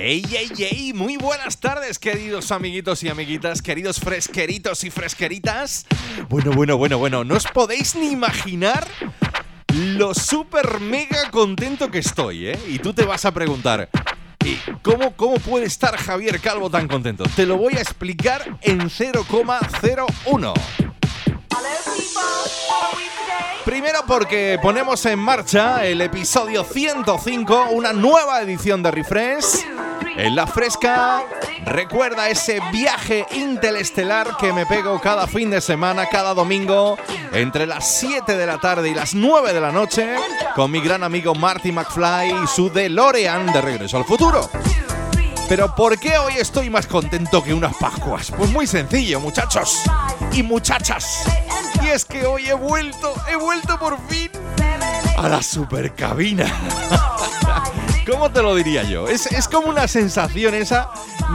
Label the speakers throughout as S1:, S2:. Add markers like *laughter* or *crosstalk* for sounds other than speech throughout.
S1: ¡Ey, ey, ey! Muy buenas tardes, queridos amiguitos y amiguitas, queridos fresqueritos y fresqueritas. Bueno, bueno, bueno, bueno, no os podéis ni imaginar lo súper mega contento que estoy, ¿eh? Y tú te vas a preguntar, ¿y cómo, cómo puede estar Javier Calvo tan contento? Te lo voy a explicar en 0,01. Primero porque ponemos en marcha el episodio 105, una nueva edición de Refresh. En la fresca, recuerda ese viaje interestelar que me pego cada fin de semana, cada domingo, entre las 7 de la tarde y las 9 de la noche, con mi gran amigo Marty McFly y su DeLorean de Regreso al Futuro. Pero ¿por qué hoy estoy más contento que unas Pascuas? Pues muy sencillo, muchachos y muchachas. Y es que hoy he vuelto, he vuelto por fin a la supercabina. *laughs* ¿Cómo te lo diría yo? Es, es, como una sensación esa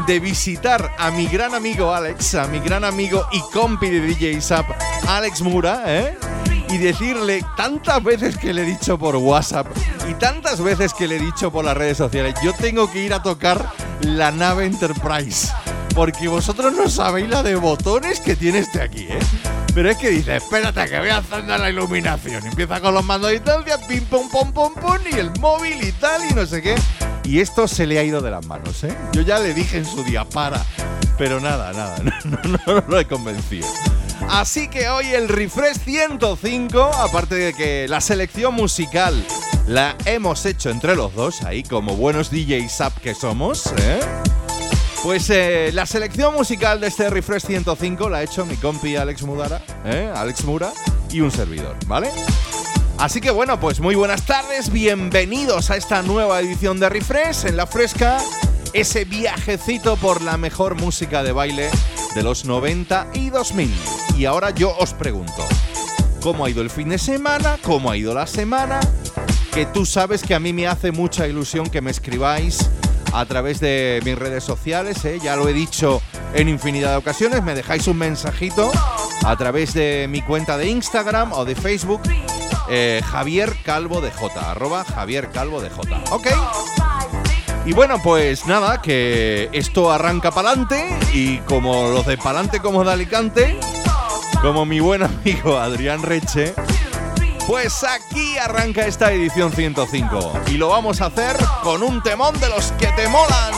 S1: de visitar a mi gran amigo Alex, a mi gran amigo y compi de DJ Zap, Alex Mura, ¿eh? Y decirle tantas veces que le he dicho por WhatsApp y tantas veces que le he dicho por las redes sociales, yo tengo que ir a tocar la nave Enterprise. Porque vosotros no sabéis la de botones que tiene este aquí, ¿eh? Pero es que dice, espérate que voy a encender la iluminación. Empieza con los mandos de distancia, pim, pum, pum, pum, pum, y el móvil y tal, y no sé qué. Y esto se le ha ido de las manos, ¿eh? Yo ya le dije en su día, para. Pero nada, nada, *laughs* no, no, no lo he convencido. Así que hoy el Refresh 105, aparte de que la selección musical la hemos hecho entre los dos, ahí como buenos DJs up que somos, ¿eh? Pues eh, la selección musical de este Refresh 105 la ha hecho mi compi Alex Mudara, ¿eh? Alex Mura y un servidor, ¿vale? Así que bueno, pues muy buenas tardes, bienvenidos a esta nueva edición de Refresh en la fresca, ese viajecito por la mejor música de baile de los 90 y 2000. Y ahora yo os pregunto, ¿cómo ha ido el fin de semana? ¿Cómo ha ido la semana? Que tú sabes que a mí me hace mucha ilusión que me escribáis a través de mis redes sociales, ¿eh? ya lo he dicho en infinidad de ocasiones, me dejáis un mensajito a través de mi cuenta de Instagram o de Facebook, eh, Javier Calvo de J, arroba Javier Calvo de J, ¿ok? Y bueno, pues nada, que esto arranca para adelante y como los de pa'lante como de Alicante, como mi buen amigo Adrián Reche, pues aquí arranca esta edición 105 y lo vamos a hacer con un temón de los que te molan.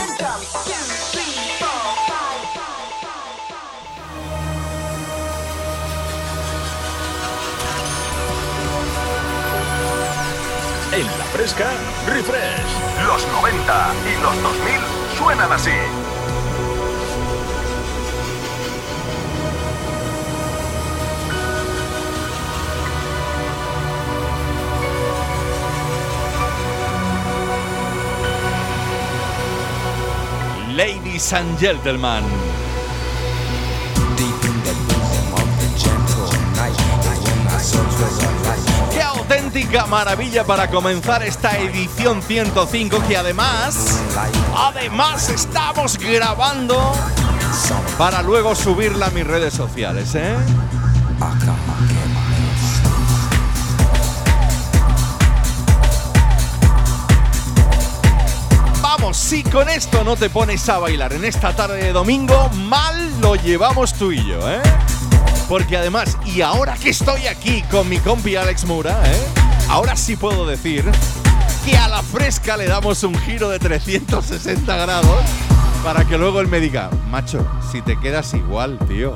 S2: En la fresca, refresh. Los 90 y los 2000 suenan así.
S3: Soul for life.
S1: Qué auténtica maravilla para comenzar esta edición 105 que además, además estamos grabando para luego subirla a mis redes sociales, ¿eh? Si con esto no te pones a bailar en esta tarde de domingo, mal lo llevamos tú y yo, ¿eh? Porque además, y ahora que estoy aquí con mi compi Alex Mura, ¿eh? Ahora sí puedo decir que a la fresca le damos un giro de 360 grados para que luego él me diga, macho, si te quedas igual, tío.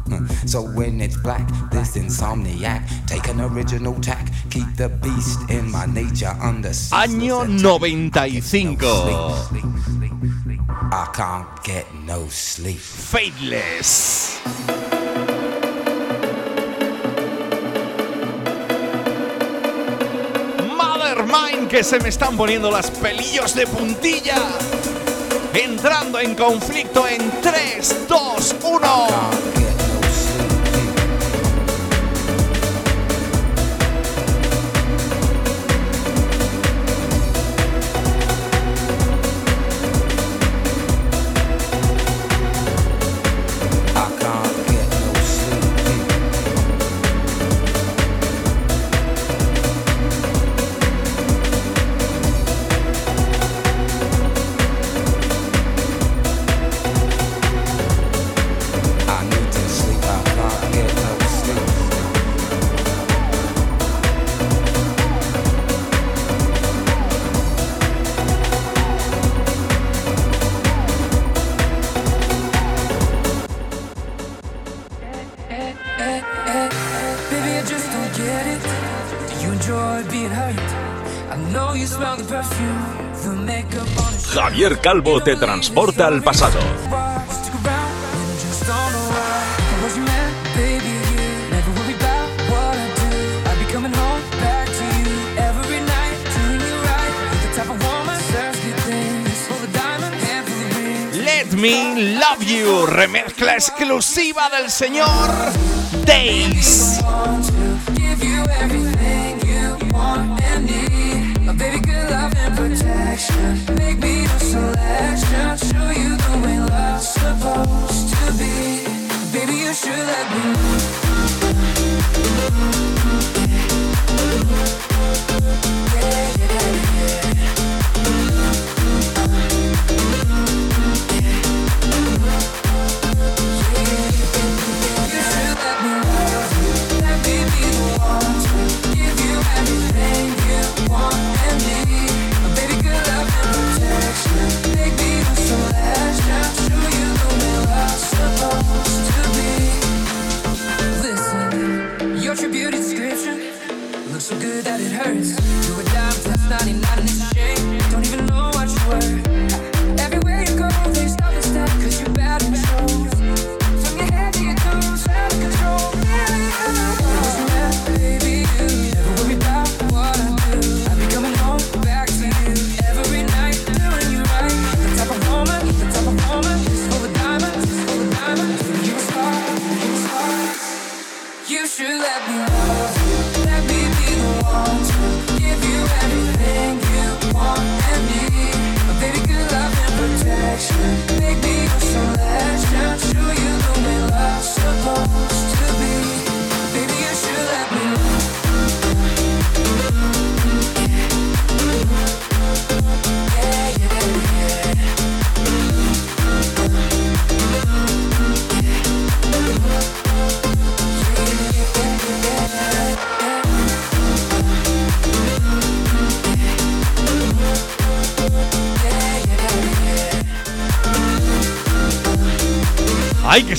S3: So when it's black, this insomniac, take an original tack, keep the beast in my nature under
S1: Año 95.
S3: I can't get no sleep.
S1: Faithless. Mother Mine, que se me están poniendo las pelillos de puntilla. Entrando en conflicto en 3, 2, 1.
S2: Calvo te transporta al pasado.
S1: Let Me Love You, remezcla exclusiva del señor Days.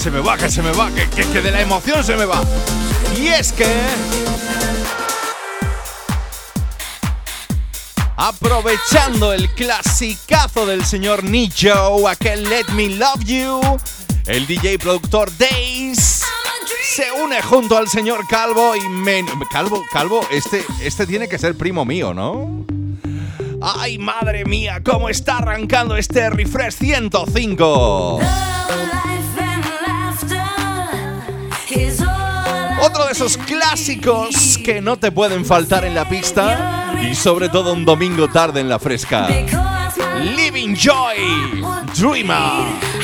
S4: Se me va, que se me va, que, que, que de la emoción se me va. Y es que... Aprovechando el clasicazo del señor Nijo, aquel Let Me Love You, el DJ productor Days se une junto al señor Calvo y men Calvo, Calvo, este, este tiene que ser primo mío, ¿no? ¡Ay, madre mía! ¿Cómo está arrancando este Refresh 105? Otro de esos clásicos que no te pueden faltar en la pista y sobre todo un domingo tarde en la fresca. Living Joy, Dreamer.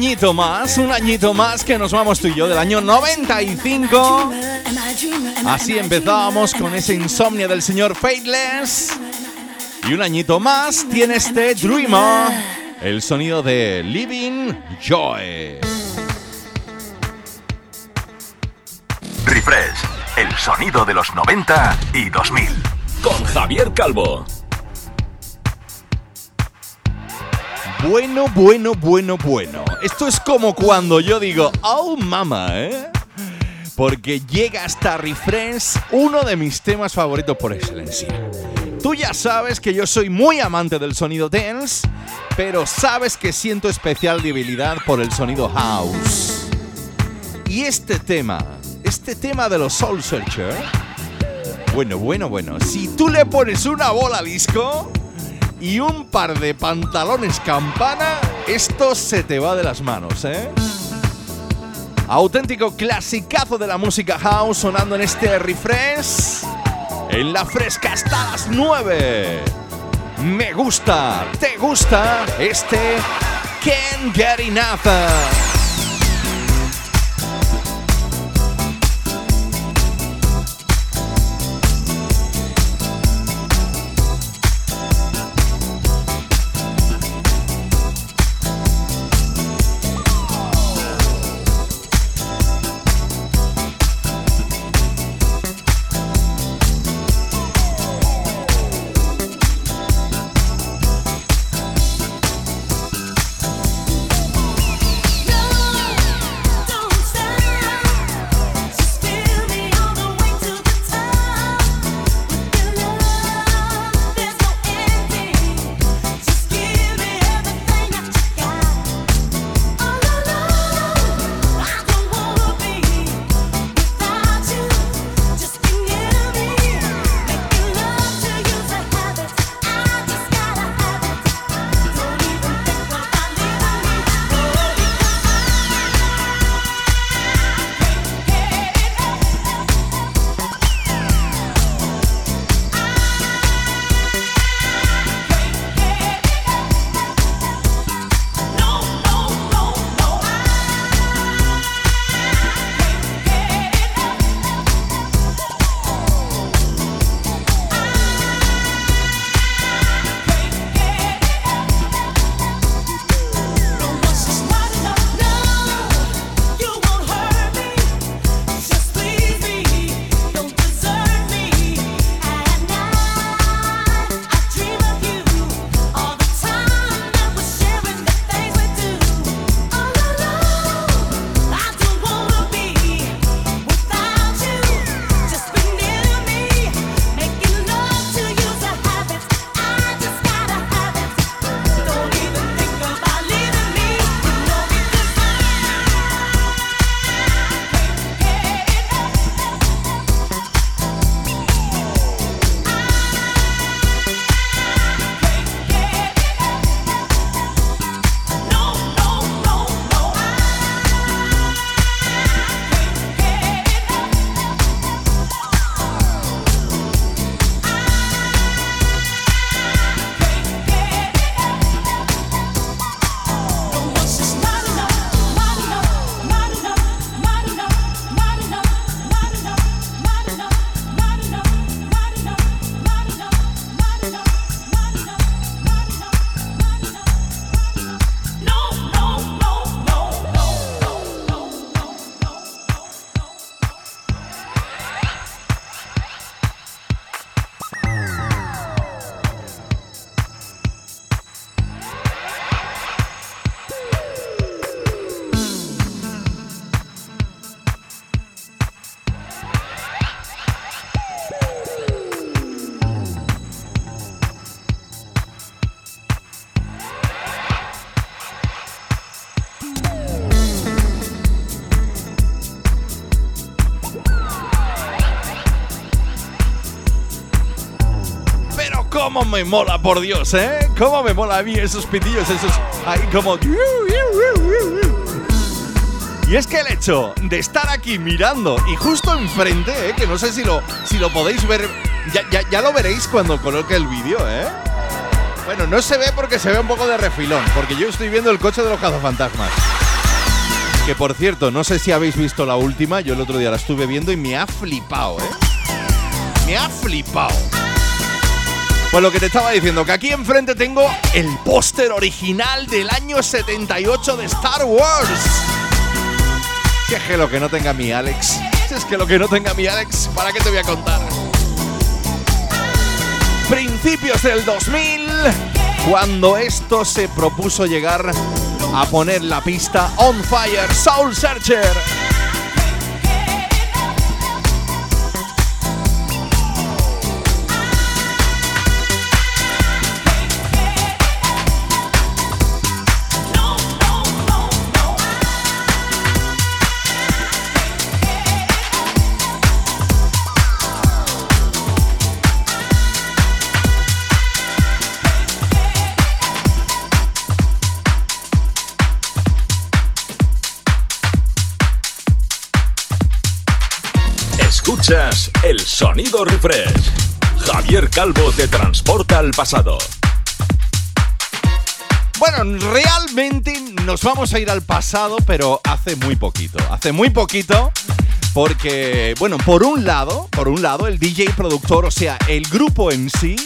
S4: Añito más, un añito más que nos vamos tú y yo del año 95. Así empezábamos con ese insomnio del señor Fateless. Y un añito más tiene este Dreamer, el sonido de Living Joy.
S2: Refresh, el sonido de los 90 y 2000. Con Javier Calvo.
S4: Bueno, bueno, bueno, bueno. Esto es como cuando yo digo, oh mama, ¿eh? Porque llega hasta Refresh uno de mis temas favoritos por excelencia. Tú ya sabes que yo soy muy amante del sonido dance, pero sabes que siento especial debilidad por el sonido house. Y este tema, este tema de los Soul Searcher, bueno, bueno, bueno, si tú le pones una bola disco, y un par de pantalones campana, esto se te va de las manos, ¿eh? Auténtico clasicazo de la música house sonando en este refresh. En la fresca hasta las 9. Me gusta, te gusta este Can't Get Enough.
S1: Cómo me mola, por Dios, ¿eh? Cómo me mola a mí esos pitillos, esos ahí como... Y es que el hecho de estar aquí mirando y justo enfrente, ¿eh? que no sé si lo, si lo podéis ver, ya, ya, ya lo veréis cuando coloque el vídeo, ¿eh? Bueno, no se ve porque se ve un poco de refilón, porque yo estoy viendo el coche de los cazafantasmas. Que por cierto, no sé si habéis visto la última, yo el otro día la estuve viendo y me ha flipado, ¿eh? Me ha flipado. Pues lo que te estaba diciendo, que aquí enfrente tengo el póster original del año 78 de Star Wars. Si es lo que no tenga mi Alex, es que lo que no tenga mi Alex, ¿para qué te voy a contar? Principios del 2000, cuando esto se propuso llegar a poner la pista On Fire Soul Searcher.
S2: Sonido refresh. Javier Calvo te transporta al pasado.
S1: Bueno, realmente nos vamos a ir al pasado, pero hace muy poquito. Hace muy poquito. Porque, bueno, por un lado, por un lado, el DJ productor, o sea, el grupo en sí,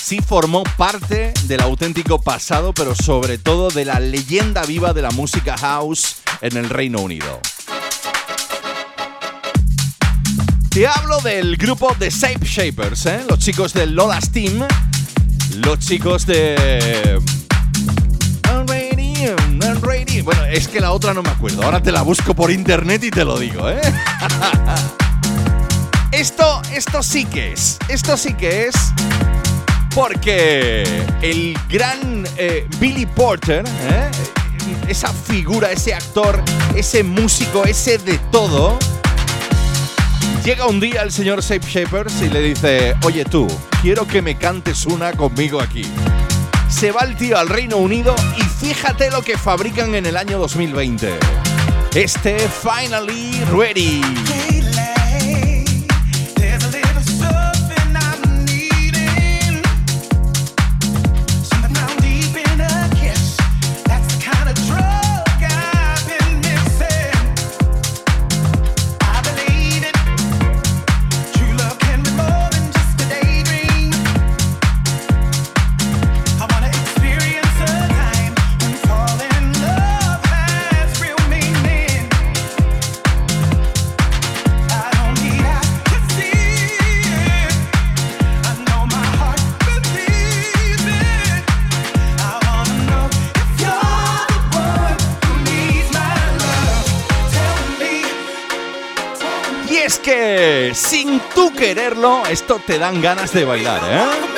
S1: sí formó parte del auténtico pasado, pero sobre todo de la leyenda viva de la música house en el Reino Unido. Te hablo del grupo de Shape Shapers, ¿eh? los chicos del Lola's Team, los chicos de. Bueno, es que la otra no me acuerdo. Ahora te la busco por internet y te lo digo, ¿eh? *laughs* esto, esto sí que es. Esto sí que es. Porque el gran eh, Billy Porter, ¿eh? esa figura, ese actor, ese músico, ese de todo Llega un día el señor Shape Shapers y le dice, oye tú, quiero que me cantes una conmigo aquí. Se va el tío al Reino Unido y fíjate lo que fabrican en el año 2020. Este Finally Ready. Esto te dan ganas de bailar, ¿eh?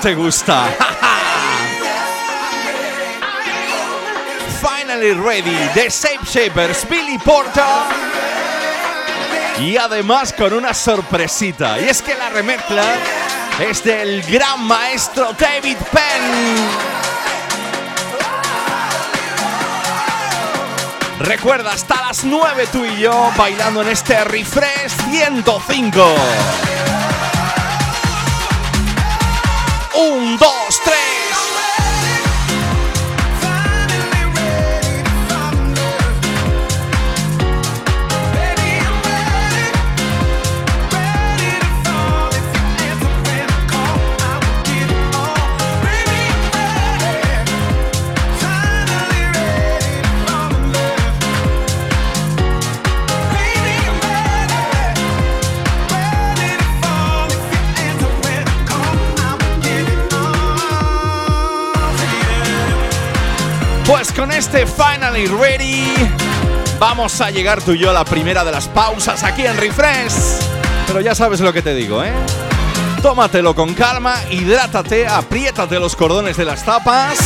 S1: Te gusta. Finally Ready de Shape Shapers, Billy Porta. Y además con una sorpresita. Y es que la remezcla es del gran maestro David Penn. Recuerda, hasta las 9 tú y yo bailando en este Refresh 105. Un, dos, tres. Con este Finally Ready vamos a llegar tú y yo a la primera de las pausas aquí en Refresh. Pero ya sabes lo que te digo, ¿eh? Tómatelo con calma, hidrátate, apriétate los cordones de las tapas.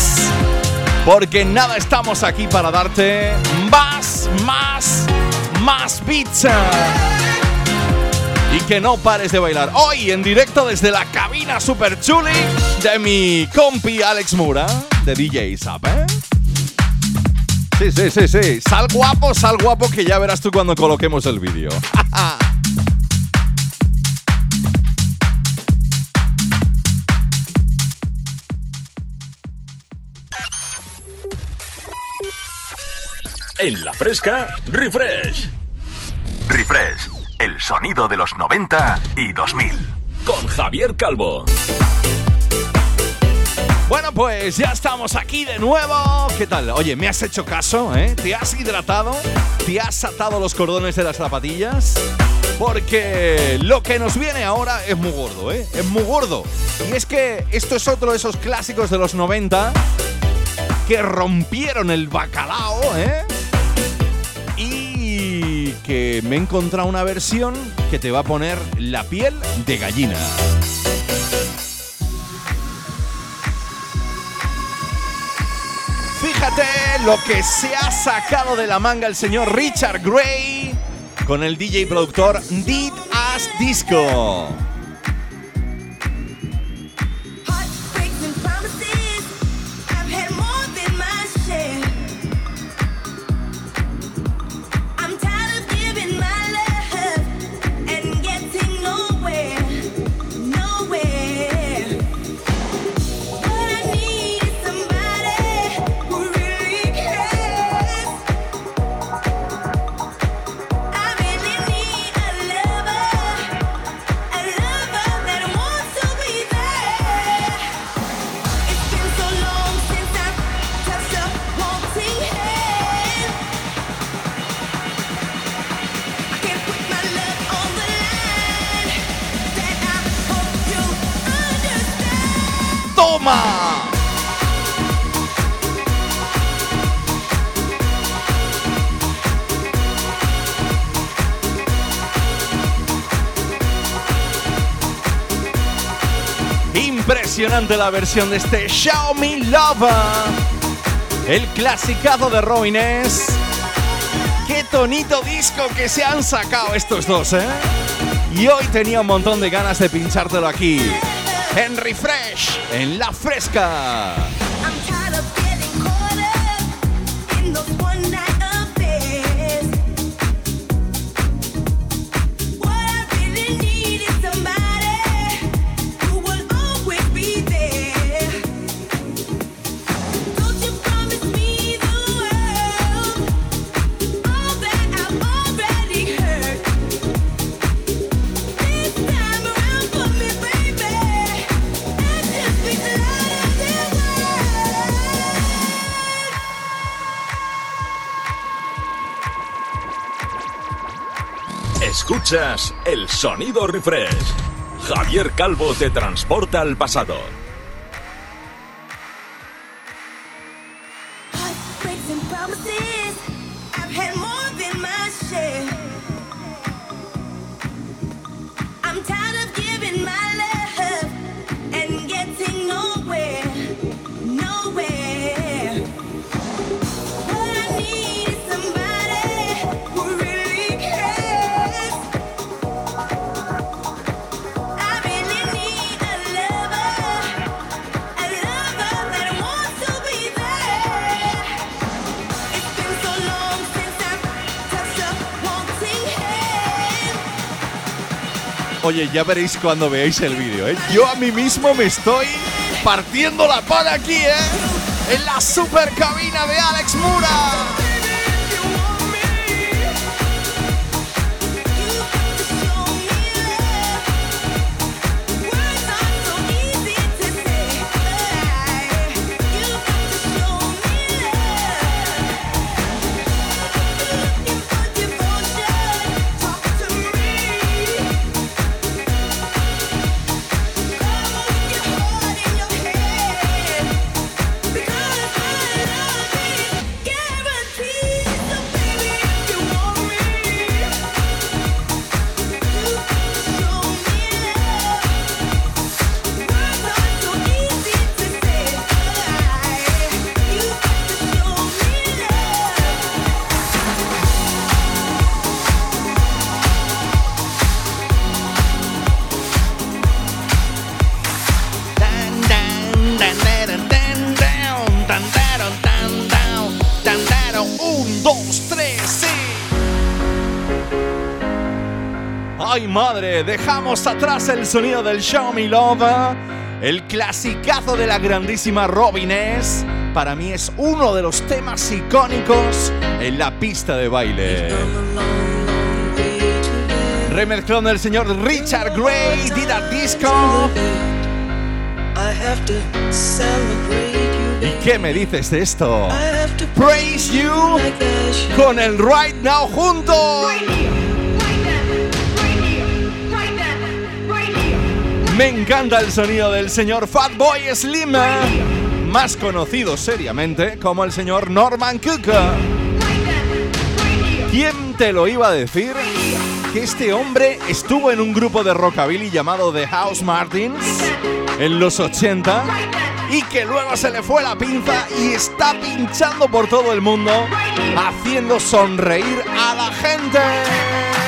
S1: Porque nada estamos aquí para darte más, más, más pizza. Y que no pares de bailar. Hoy en directo desde la cabina super chuli de mi compi Alex Mura, de DJ Zap, ¿eh? Sí, sí, sí, sí. Sal guapo, sal guapo, que ya verás tú cuando coloquemos el vídeo. *laughs*
S2: En la fresca, refresh. Refresh, el sonido de los 90 y 2000. Con Javier Calvo.
S1: Bueno, pues ya estamos aquí de nuevo. ¿Qué tal? Oye, ¿me has hecho caso? ¿eh? ¿Te has hidratado? ¿Te has atado los cordones de las zapatillas? Porque lo que nos viene ahora es muy gordo, ¿eh? Es muy gordo. Y es que esto es otro de esos clásicos de los 90 que rompieron el bacalao, ¿eh? Y que me he encontrado una versión que te va a poner la piel de gallina. Fíjate lo que se ha sacado de la manga el señor Richard Gray con el DJ productor Did As Disco. ¡Toma! Impresionante la versión de este Xiaomi Lover. El clasicazo de Robin S. Qué tonito disco que se han sacado estos dos, ¿eh? Y hoy tenía un montón de ganas de pinchártelo aquí. En Refresh, en La Fresca.
S2: El sonido refresh. Javier Calvo te transporta al pasado.
S1: Oye, ya veréis cuando veáis el vídeo, ¿eh? Yo a mí mismo me estoy partiendo la pala aquí, ¿eh? En la super cabina de Alex Mura. Ay madre, dejamos atrás el sonido del Show Me Love, el clasicazo de la grandísima Robin S. Para mí es uno de los temas icónicos en la pista de baile. Remezclón del señor Richard Gray, Dida Disco.
S5: I have to celebrate you.
S1: ¿Y qué me dices de esto?
S5: I have to
S1: Praise You con el Right Now juntos. Me encanta el sonido del señor Fatboy Slim, más conocido seriamente como el señor Norman Cook. ¿Quién te lo iba a decir? Que este hombre estuvo en un grupo de rockabilly llamado The House Martins en los 80 y que luego se le fue la pinza y está pinchando por todo el mundo haciendo sonreír a la gente.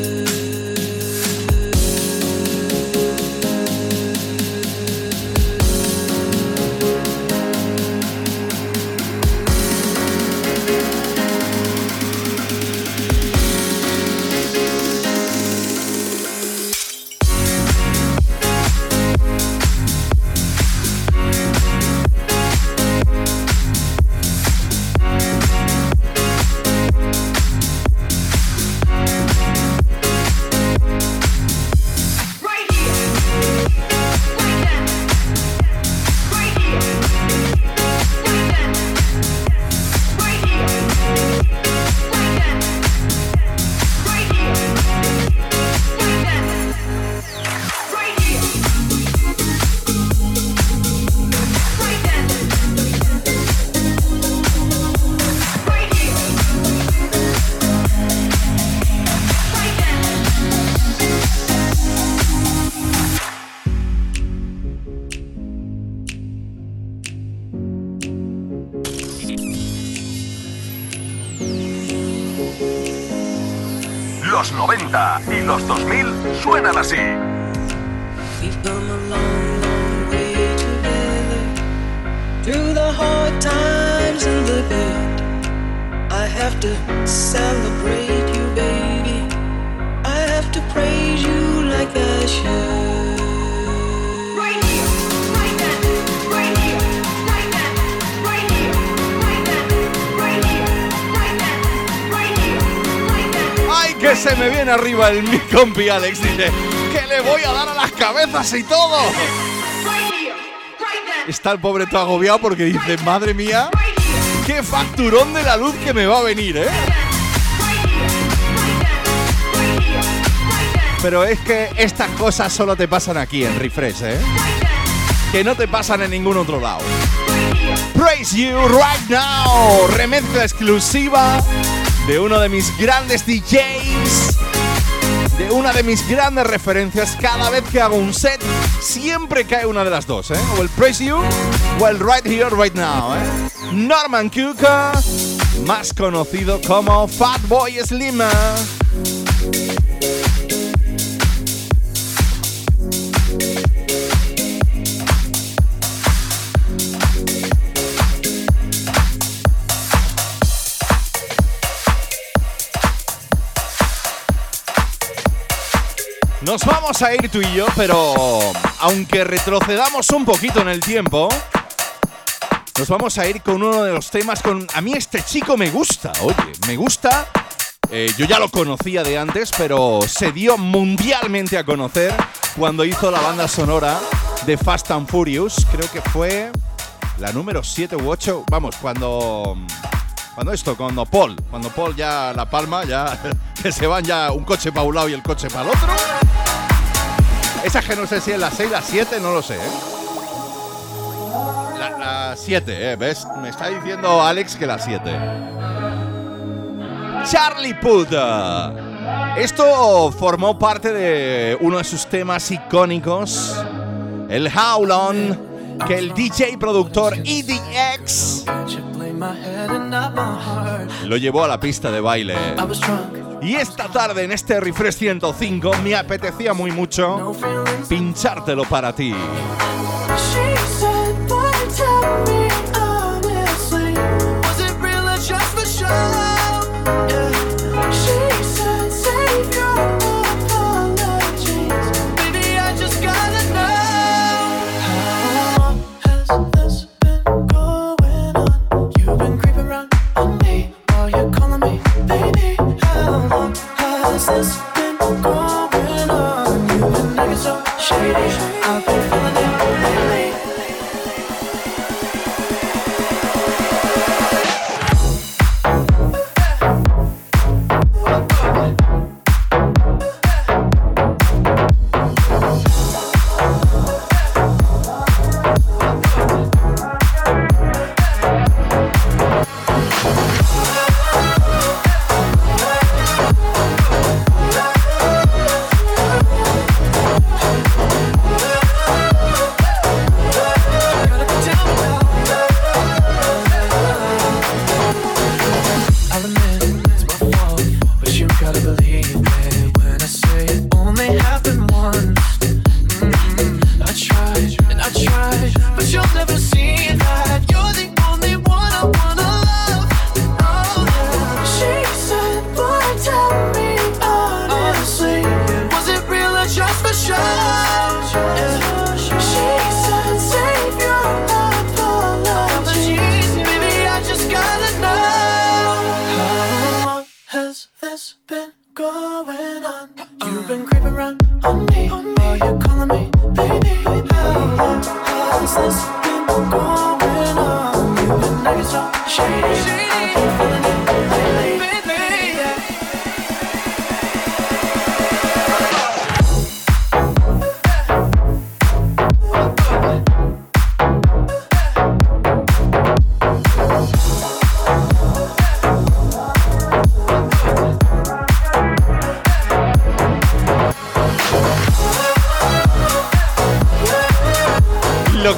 S2: Los 90 y los 2000 suenan así.
S5: Through the hard times and the good. I have to celebrate you, baby. I have to praise you like I should.
S1: Se me viene arriba el mi compi Alex! Dice que le voy a dar a las cabezas y todo. Está el pobre todo agobiado porque dice, madre mía, qué facturón de la luz que me va a venir, ¿eh? Pero es que estas cosas solo te pasan aquí en Refresh, ¿eh? Que no te pasan en ningún otro lado. Praise You Right Now, remezcla exclusiva de uno de mis grandes DJs de una de mis grandes referencias. Cada vez que hago un set, siempre cae una de las dos, ¿eh? O el Praise You o el Right Here, Right Now, ¿eh? Norman Cook, más conocido como Fatboy Slim. Nos vamos a ir tú y yo, pero aunque retrocedamos un poquito en el tiempo, nos vamos a ir con uno de los temas con... A mí este chico me gusta, oye, me gusta. Eh, yo ya lo conocía de antes, pero se dio mundialmente a conocer cuando hizo la banda sonora de Fast and Furious. Creo que fue la número 7 u 8. Vamos, cuando... Cuando esto, cuando Paul, cuando Paul ya la palma, ya que *laughs* se van ya un coche para un lado y el coche para el otro. Esa que no sé si es la 6, la 7, no lo sé, ¿eh? La 7, ¿eh? ¿Ves? Me está diciendo Alex que la 7. Charlie Puth. Esto formó parte de uno de sus temas icónicos, el How Long, que el DJ productor EDX lo llevó a la pista de baile. Y esta tarde en este Refresh 105 me apetecía muy mucho pinchártelo para ti.
S6: She this been going on? You've been acting so shady. I've been feeling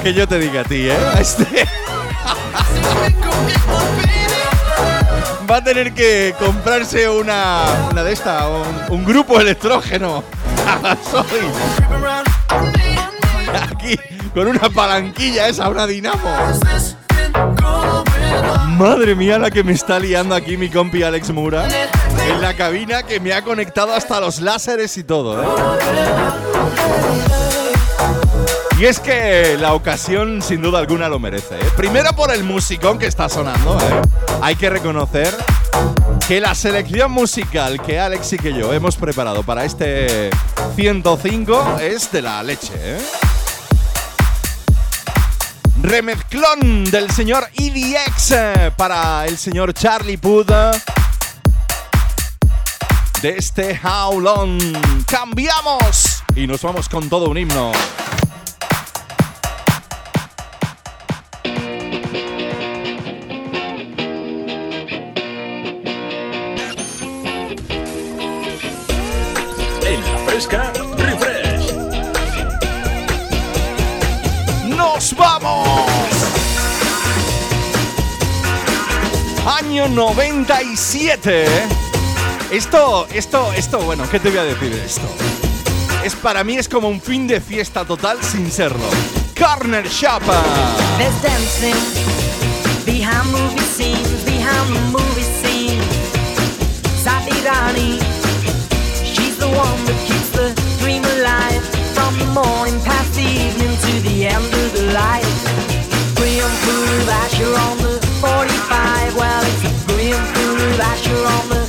S1: que yo te diga a ti, ¿eh? *laughs* Este va a tener que comprarse una, una de estas, un, un grupo electrógeno. *laughs* Aquí, con una palanquilla esa, una dinamo. Madre mía, la que me está liando aquí mi compi Alex Mura. En la cabina que me ha conectado hasta los láseres y todo, ¿eh? Y es que la ocasión sin duda alguna lo merece. ¿eh? Primero por el musicón que está sonando. ¿eh? Hay que reconocer que la selección musical que Alex y que yo hemos preparado para este 105 es de la leche. ¿eh? Remezclón del señor EDX eh, para el señor Charlie Puth. De este How Long. Cambiamos y nos vamos con todo un himno.
S2: fresca, refresh. ¡Nos vamos!
S1: Año 97. Esto, esto, esto, bueno, ¿qué te voy a decir esto? Es para mí es como un fin de fiesta total sin serlo. Corner
S7: Chapa. behind movie scenes, behind movie scenes. Sadirani. One that keeps the dream alive. From the morning past the evening to the end of the light. Asher on the 45. Well, it's Asher on the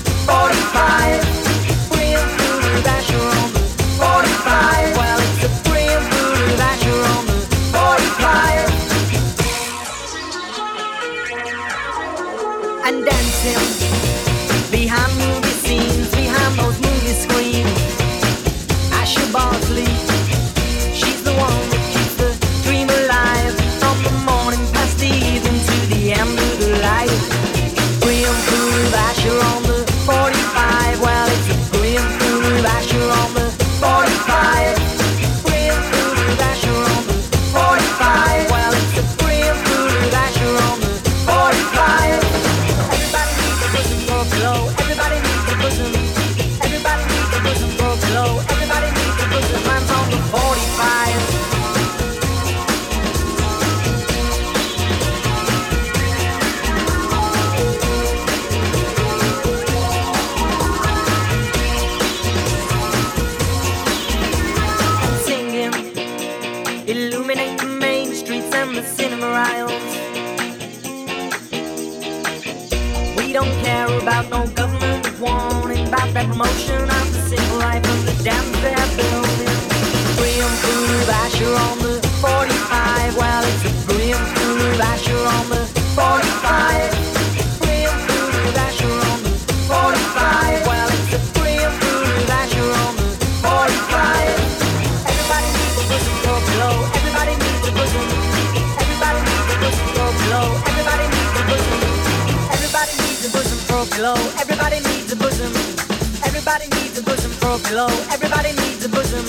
S7: blow. Everybody needs a bosom.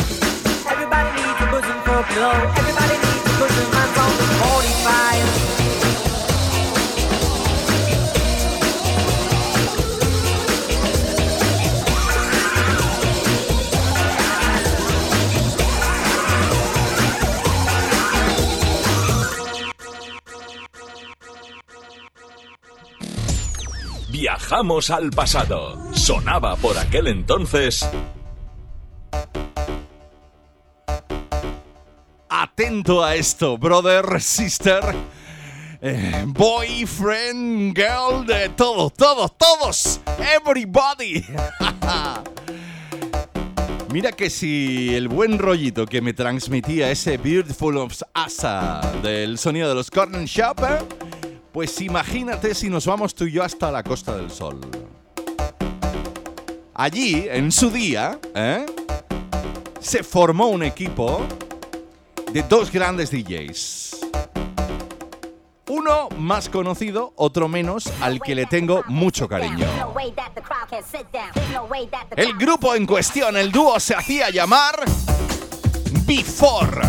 S7: Everybody needs a bosom for a blow. Everybody needs a bosom. Mine's on the 45.
S2: Viajamos al pasado. Sonaba por aquel entonces.
S1: Atento a esto, brother, sister, eh, boyfriend, girl, de todos, todos, todos, everybody. *laughs* Mira que si el buen rollito que me transmitía ese Beautiful of Asa del sonido de los Corner Shop, eh, pues imagínate si nos vamos tú y yo hasta la Costa del Sol. Allí, en su día, ¿eh? se formó un equipo de dos grandes DJs. Uno más conocido, otro menos, al que le tengo mucho cariño. El grupo en cuestión, el dúo, se hacía llamar Before.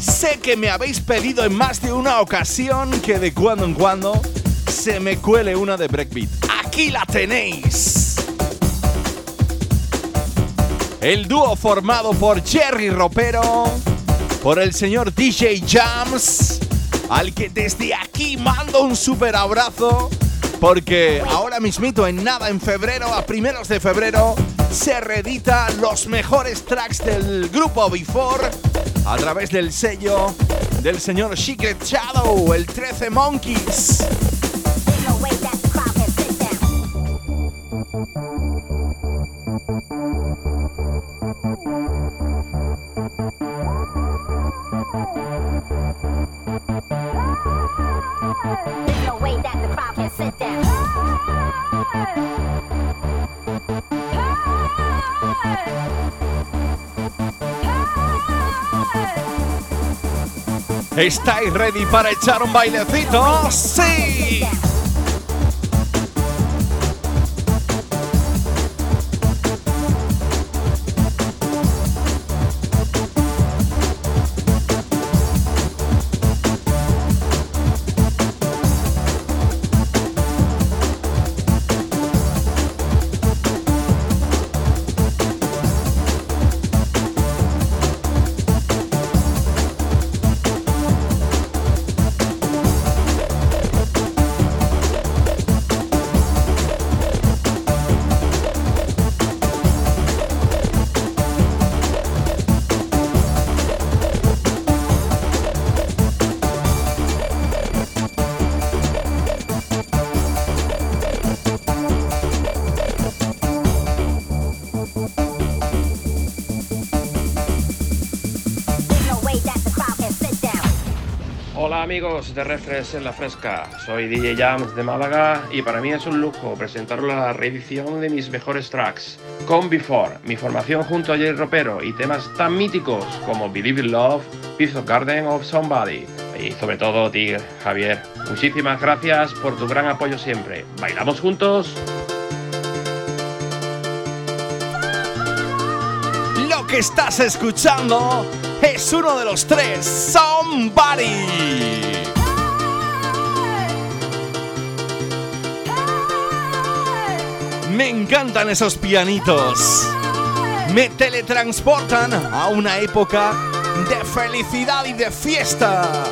S1: Sé que me habéis pedido en más de una ocasión que de cuando en cuando se me cuele una de breakbeat. Aquí la tenéis. El dúo formado por Jerry Ropero, por el señor DJ Jams, al que desde aquí mando un super abrazo, porque ahora mismito en nada, en febrero, a primeros de febrero, se reedita los mejores tracks del grupo Before a través del sello del señor Secret Shadow, el 13 Monkeys. ¿Estáis ready para echar un bailecito? ¡Sí!
S8: De Refresh en la Fresca, soy DJ Jams de Málaga y para mí es un lujo presentar la reedición de mis mejores tracks. Con Before, mi formación junto a Jerry Ropero y temas tan míticos como Believe in Love, Piece of Garden of Somebody. Y sobre todo, ti, Javier, muchísimas gracias por tu gran apoyo siempre. ¿Bailamos juntos?
S1: Lo que estás escuchando es uno de los tres, Somebody. Me encantan esos pianitos. Me teletransportan a una época de felicidad y de fiesta.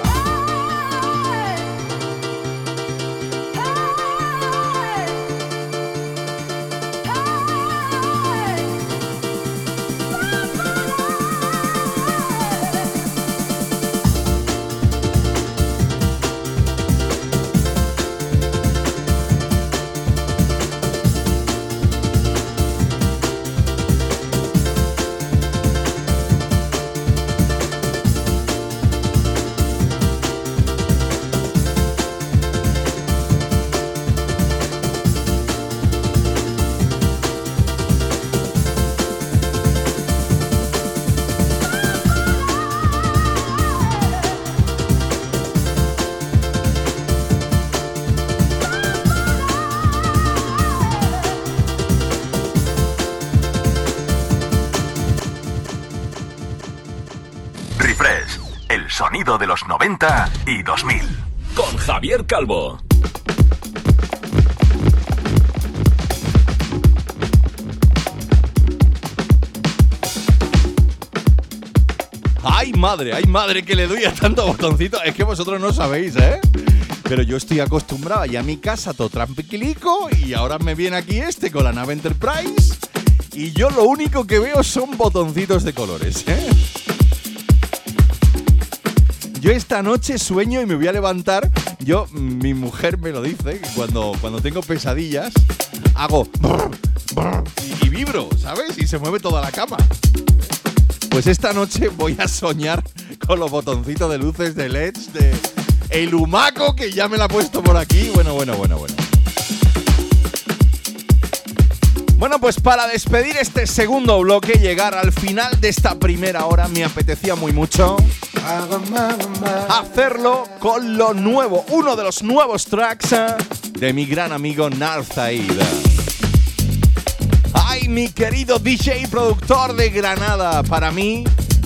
S2: Sonido de los 90 y 2000. Con Javier Calvo.
S1: Ay, madre, ay, madre, que le doy a tanto botoncito. Es que vosotros no sabéis, ¿eh? Pero yo estoy acostumbrado ya a mi casa todo tranquilico y ahora me viene aquí este con la nave Enterprise y yo lo único que veo son botoncitos de colores, ¿eh? Yo esta noche sueño y me voy a levantar. Yo, mi mujer me lo dice, que cuando, cuando tengo pesadillas, hago y vibro, ¿sabes? Y se mueve toda la cama. Pues esta noche voy a soñar con los botoncitos de luces de LEDs de el humaco que ya me la ha puesto por aquí. Bueno, bueno, bueno, bueno. Bueno, pues para despedir este segundo bloque, llegar al final de esta primera hora, me apetecía muy mucho hacerlo con lo nuevo, uno de los nuevos tracks eh, de mi gran amigo Narzaid. Ay, mi querido DJ productor de Granada, para mí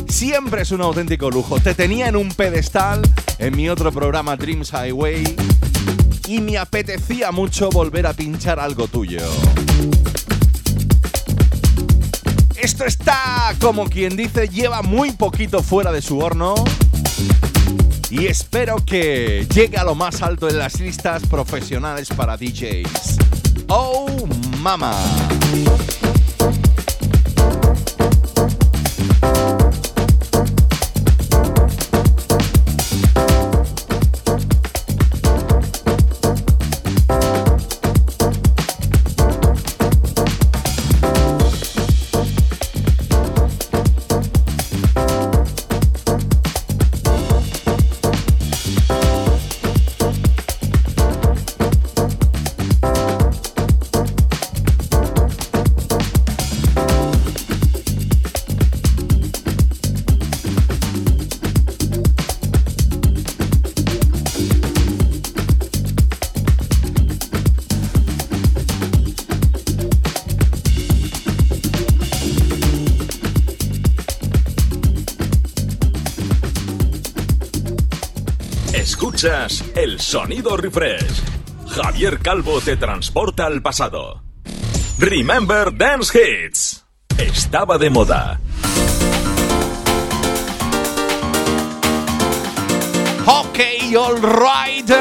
S1: siempre es un auténtico lujo. Te tenía en un pedestal en mi otro programa Dreams Highway y me apetecía mucho volver a pinchar algo tuyo. Esto está, como quien dice, lleva muy poquito fuera de su horno. Y espero que llegue a lo más alto en las listas profesionales para DJs. Oh, mama.
S2: El sonido refresh. Javier Calvo te transporta al pasado. Remember Dance Hits. Estaba de moda.
S1: Ok, alright.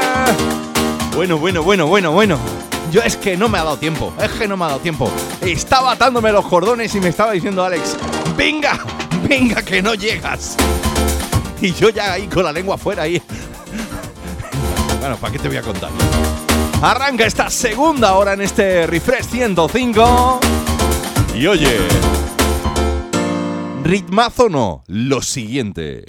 S1: Bueno, bueno, bueno, bueno, bueno. Yo es que no me ha dado tiempo. Es que no me ha dado tiempo. Estaba atándome los cordones y me estaba diciendo Alex, venga, *laughs* venga que no llegas. Y yo ya ahí con la lengua afuera ahí. ¿para qué te voy a contar? Arranca esta segunda hora en este refresh 105. Y oye, ritmazo no, lo siguiente.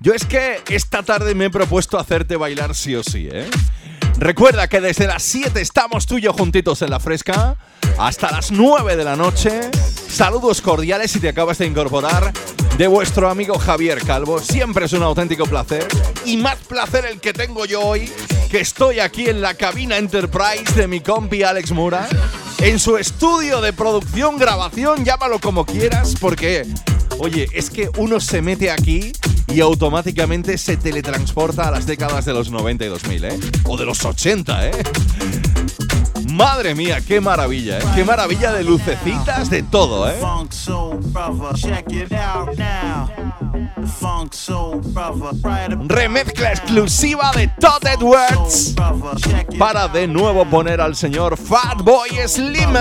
S1: Yo es que esta tarde me he propuesto hacerte bailar sí o sí, ¿eh? Recuerda que desde las 7 estamos tú y yo juntitos en la fresca hasta las 9 de la noche. Saludos cordiales si te acabas de incorporar de vuestro amigo Javier Calvo. Siempre es un auténtico placer y más placer el que tengo yo hoy, que estoy aquí en la cabina Enterprise de mi compi Alex Mura, en su estudio de producción, grabación, llámalo como quieras, porque, oye, es que uno se mete aquí y automáticamente se teletransporta a las décadas de los 90 y 2000, ¿eh? O de los 80, ¿eh? Madre mía, qué maravilla, ¿eh? Qué maravilla de lucecitas, de todo, ¿eh?
S9: Funk Soul Brother, check it out now. Funk Soul Brother, right about
S1: Remezcla exclusiva de Todd Edwards para de nuevo poner al señor Fatboy Slim.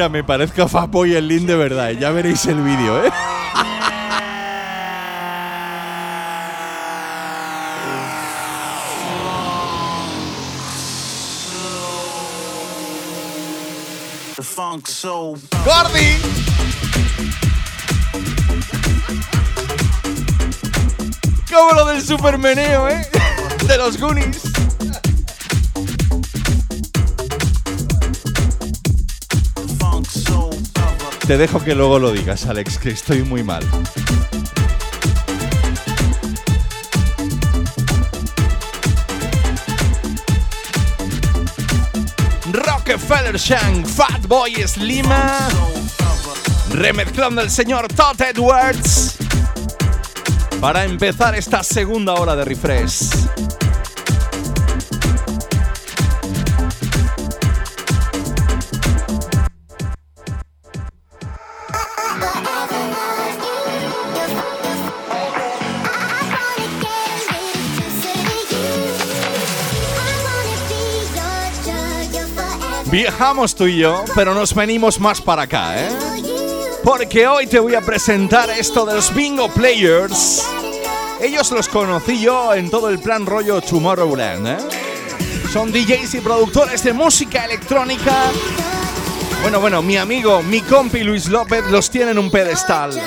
S1: Mira, me parezco a Fatboy Slim de verdad, ya veréis el vídeo, ¿eh? ¡Gordy! Como lo del supermeneo, ¿eh? De los Goonies. Te dejo que luego lo digas, Alex, que estoy muy mal. Rockefeller Shank, Fatboy Slima, remezclando el señor Todd Edwards. Para empezar esta segunda hora de refresh. Tú y yo, pero nos venimos más para acá, ¿eh? Porque hoy te voy a presentar esto de los Bingo Players. Ellos los conocí yo en todo el plan rollo Tomorrowland, ¿eh? Son DJs y productores de música electrónica. Bueno, bueno, mi amigo, mi compi Luis López los tiene en un pedestal.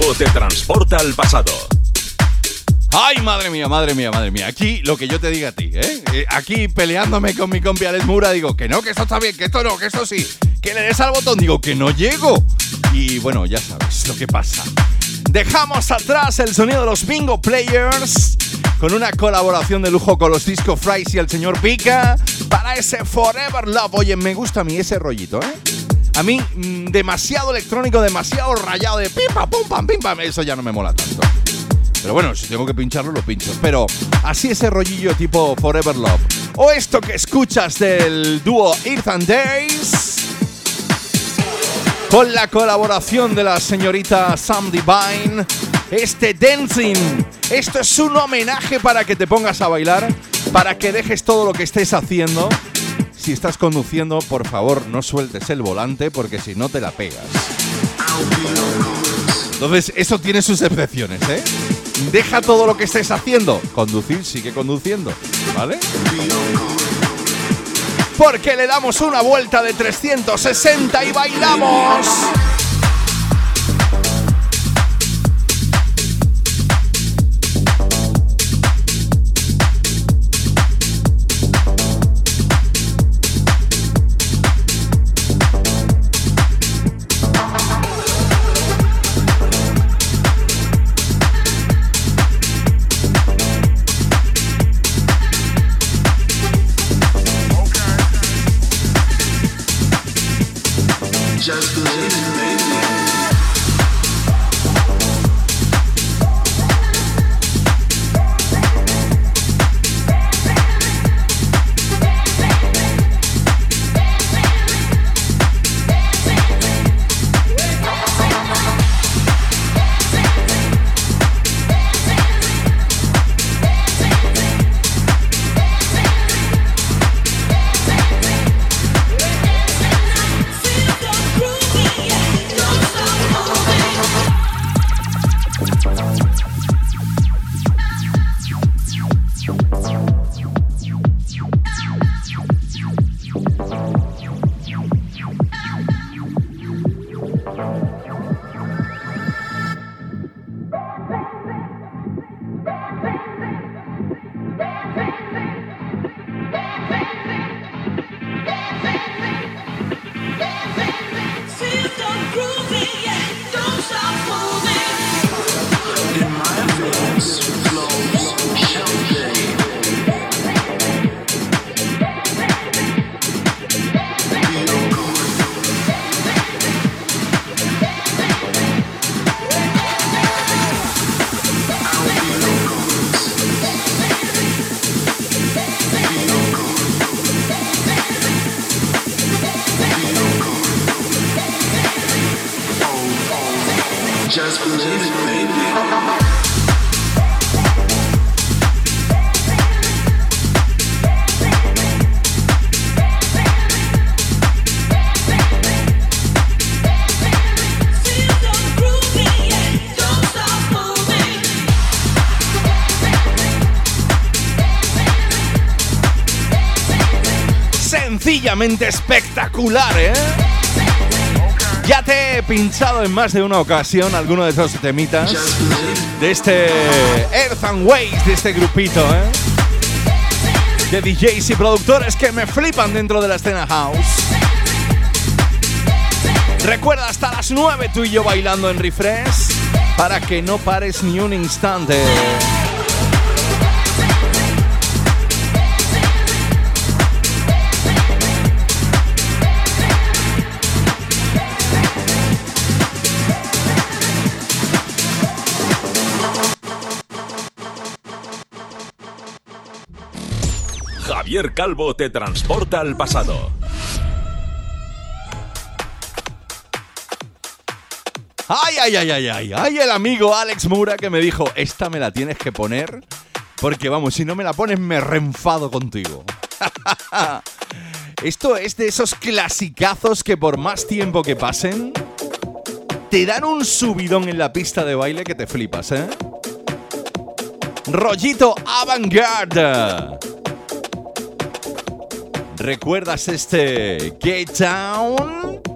S2: Te transporta al pasado.
S1: Ay, madre mía, madre mía, madre mía. Aquí lo que yo te diga a ti, ¿eh? Eh, Aquí peleándome con mi compi Alex Mura, digo que no, que esto está bien, que esto no, que esto sí. Que le des al botón, digo que no llego. Y bueno, ya sabes lo que pasa. Dejamos atrás el sonido de los Bingo Players con una colaboración de lujo con los Disco Fries y el señor Pika para ese Forever Love. Oye, me gusta a mí ese rollito, ¿eh? A mí, mm, demasiado electrónico, demasiado rayado de pim pam pum pam pim pam, eso ya no me mola tanto. Pero bueno, si tengo que pincharlo, lo pincho. Pero así ese rollillo tipo Forever Love. O esto que escuchas del dúo Earth and Days. Con la colaboración de la señorita Sam Divine. Este dancing. Esto es un homenaje para que te pongas a bailar. Para que dejes todo lo que estés haciendo. Si estás conduciendo, por favor, no sueltes el volante porque si no te la pegas. Entonces, eso tiene sus excepciones, ¿eh? Deja todo lo que estés haciendo. Conducir, sigue conduciendo, ¿vale? Porque le damos una vuelta de 360 y bailamos. Espectacular, ¿eh? Ya te he pinchado en más de una ocasión alguno de esos temitas de este Earth and Waves, de este grupito, ¿eh? De DJs y productores que me flipan dentro de la escena house. Recuerda hasta las 9 tú y yo bailando en refresh para que no pares ni un instante.
S2: Calvo te transporta al pasado.
S1: Ay, ay, ay, ay, ay, ay, el amigo Alex Mura que me dijo, esta me la tienes que poner, porque vamos, si no me la pones me reenfado contigo. *laughs* Esto es de esos clasicazos que por más tiempo que pasen, te dan un subidón en la pista de baile que te flipas, ¿eh? Rollito avant-garde. ¿Recuerdas este
S9: K-Town?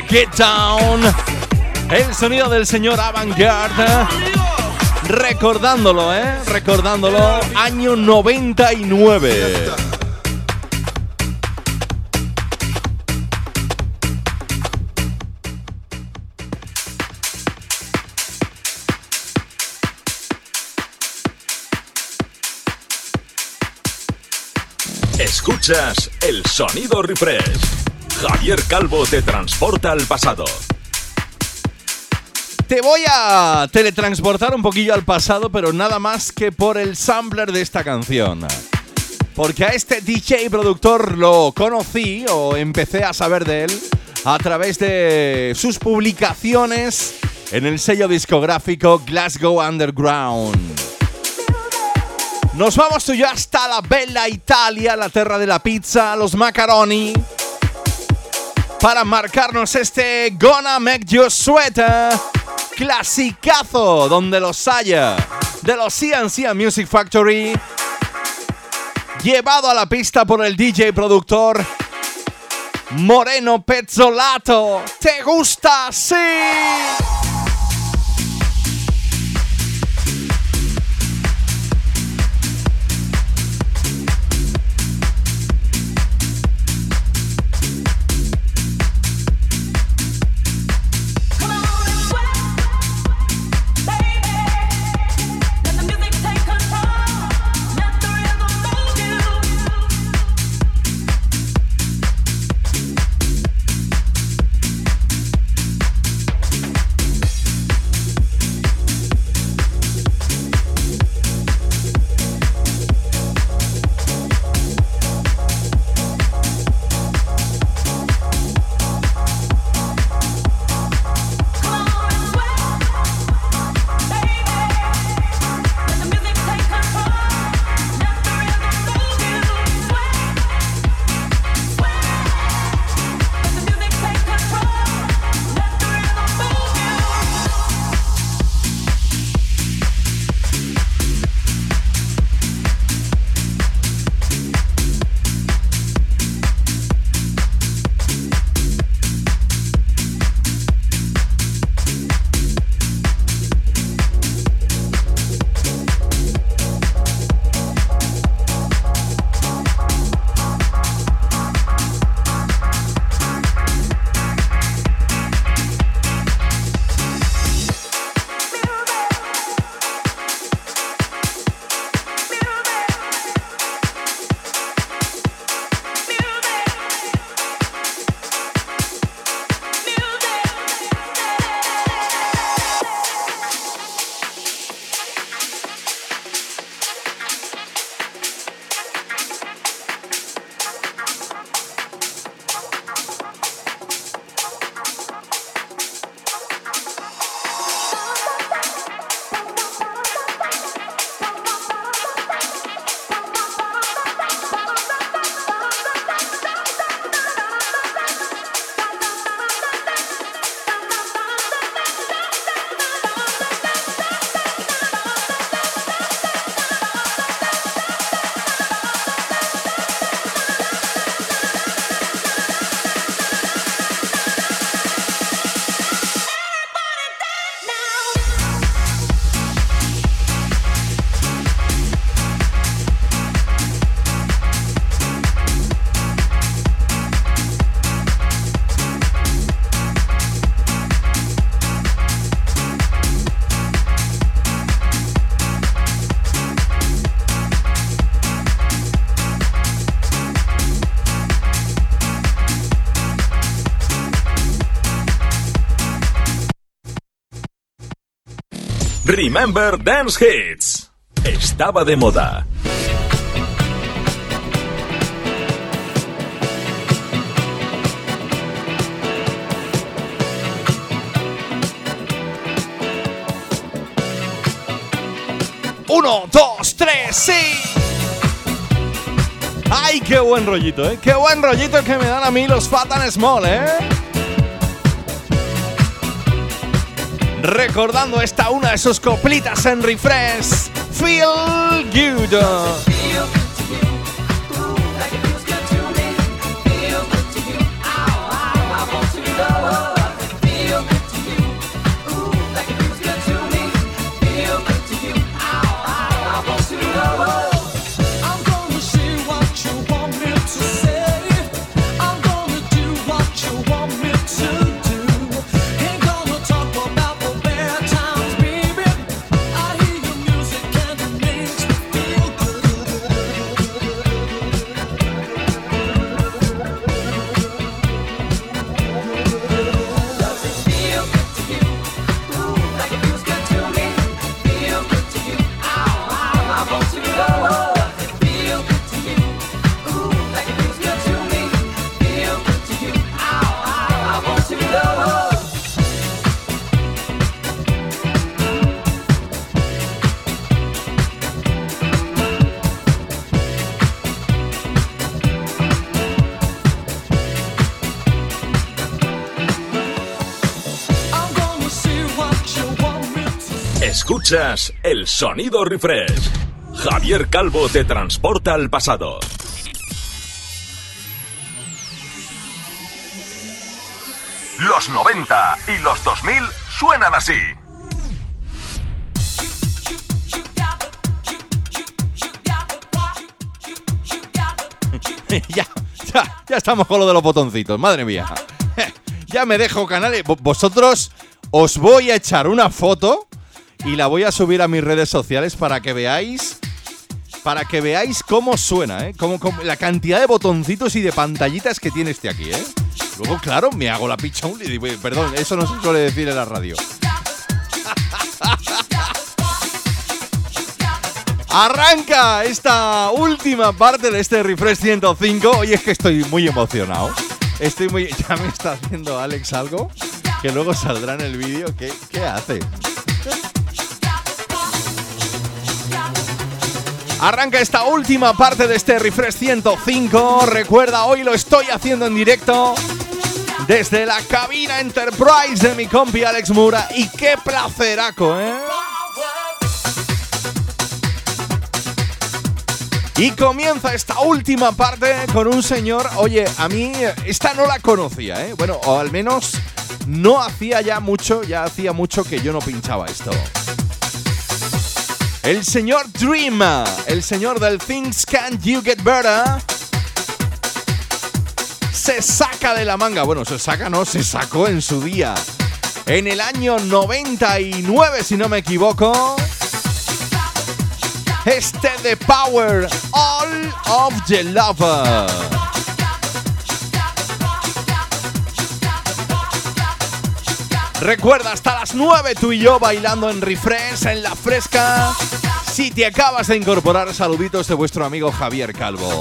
S9: Get Down.
S1: El sonido del señor Avantgarde. Recordándolo, ¿eh? Recordándolo. Año 99.
S2: Escuchas el sonido refresh. Javier Calvo te transporta al pasado.
S1: Te voy a teletransportar un poquillo al pasado, pero nada más que por el sampler de esta canción. Porque a este DJ productor lo conocí o empecé a saber de él a través de sus publicaciones en el sello discográfico Glasgow Underground. Nos vamos tú y yo hasta la bella Italia, la tierra de la pizza, los macaroni, para marcarnos este Gonna Make You Sweater clasicazo donde los haya de los CNC Music Factory llevado a la pista por el DJ productor Moreno Pezzolato. ¿Te gusta? Sí.
S2: Remember Dance Hits. Estaba de moda.
S1: Uno, dos, tres, sí. Ay, qué buen rollito, ¿eh? Qué buen rollito que me dan a mí los Fat and Small, ¿eh? Recordando esta una de sus coplitas en refresh. Feel good.
S2: El sonido refresh. Javier Calvo te transporta al pasado. Los 90 y los 2000 suenan así. *laughs*
S1: ya, ya, ya estamos con lo de los botoncitos, madre mía. *laughs* ya me dejo canales. Vo- Vosotros os voy a echar una foto y la voy a subir a mis redes sociales para que veáis. Para que veáis cómo suena, ¿eh? Cómo, cómo- la cantidad de botoncitos y de pantallitas que tiene este aquí, ¿eh? Luego, claro, me hago la y digo, perdón, eso no se suele decir en la radio. *laughs* Arranca esta última parte de este Refresh 105. Hoy es que estoy muy emocionado. Estoy muy. *laughs* Ya me está haciendo Alex algo que luego saldrá en el vídeo. ¿Qué, ¿Qué hace? *laughs* Arranca esta última parte de este Refresh 105. Recuerda, hoy lo estoy haciendo en directo desde la cabina Enterprise de mi compi Alex Mura. Y qué placeraco, ¿eh? Y comienza esta última parte con un señor, oye, a mí esta no la conocía, ¿eh? Bueno, o al menos no hacía ya mucho, ya hacía mucho que yo no pinchaba esto. El señor Dream, el señor del Things Can You Get Better, se saca de la manga, bueno, se saca, no, se sacó en su día. En el año 99, si no me equivoco. Este The Power, All of the Lover. Recuerda, hasta las 9 tú y yo bailando en refresh, en la fresca. Si te acabas de incorporar, saluditos de vuestro amigo Javier Calvo.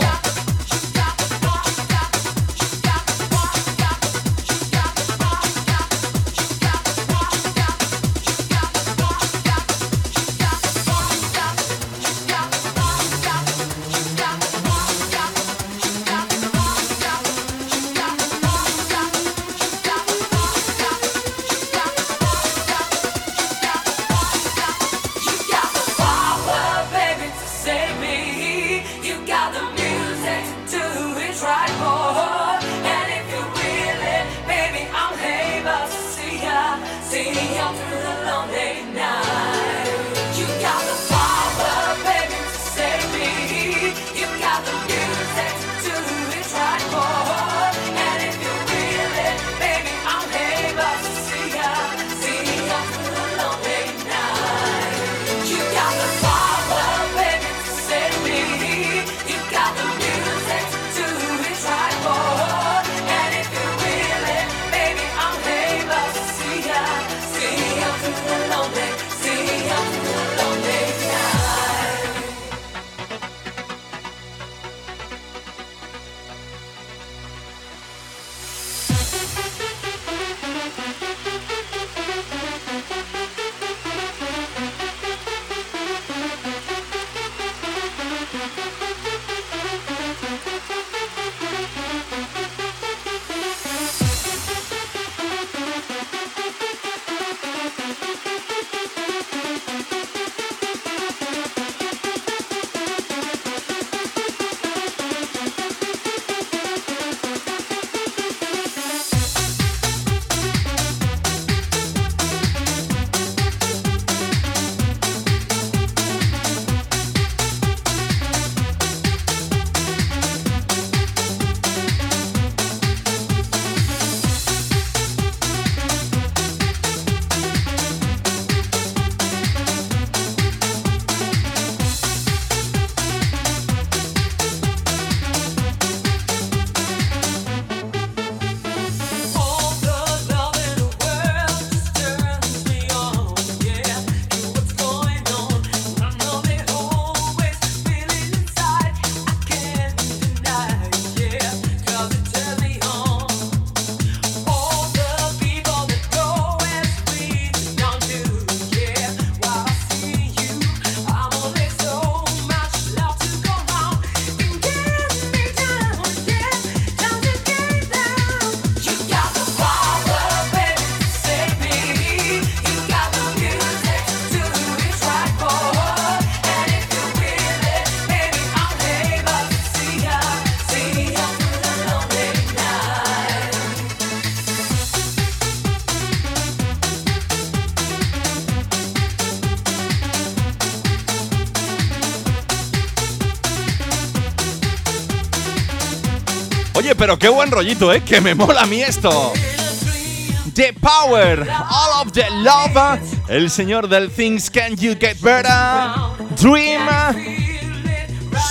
S1: Pero qué buen rollito, ¿eh? Que me mola a mí esto. The Power, All of the Love, el señor del Things Can You Get Better, Dream,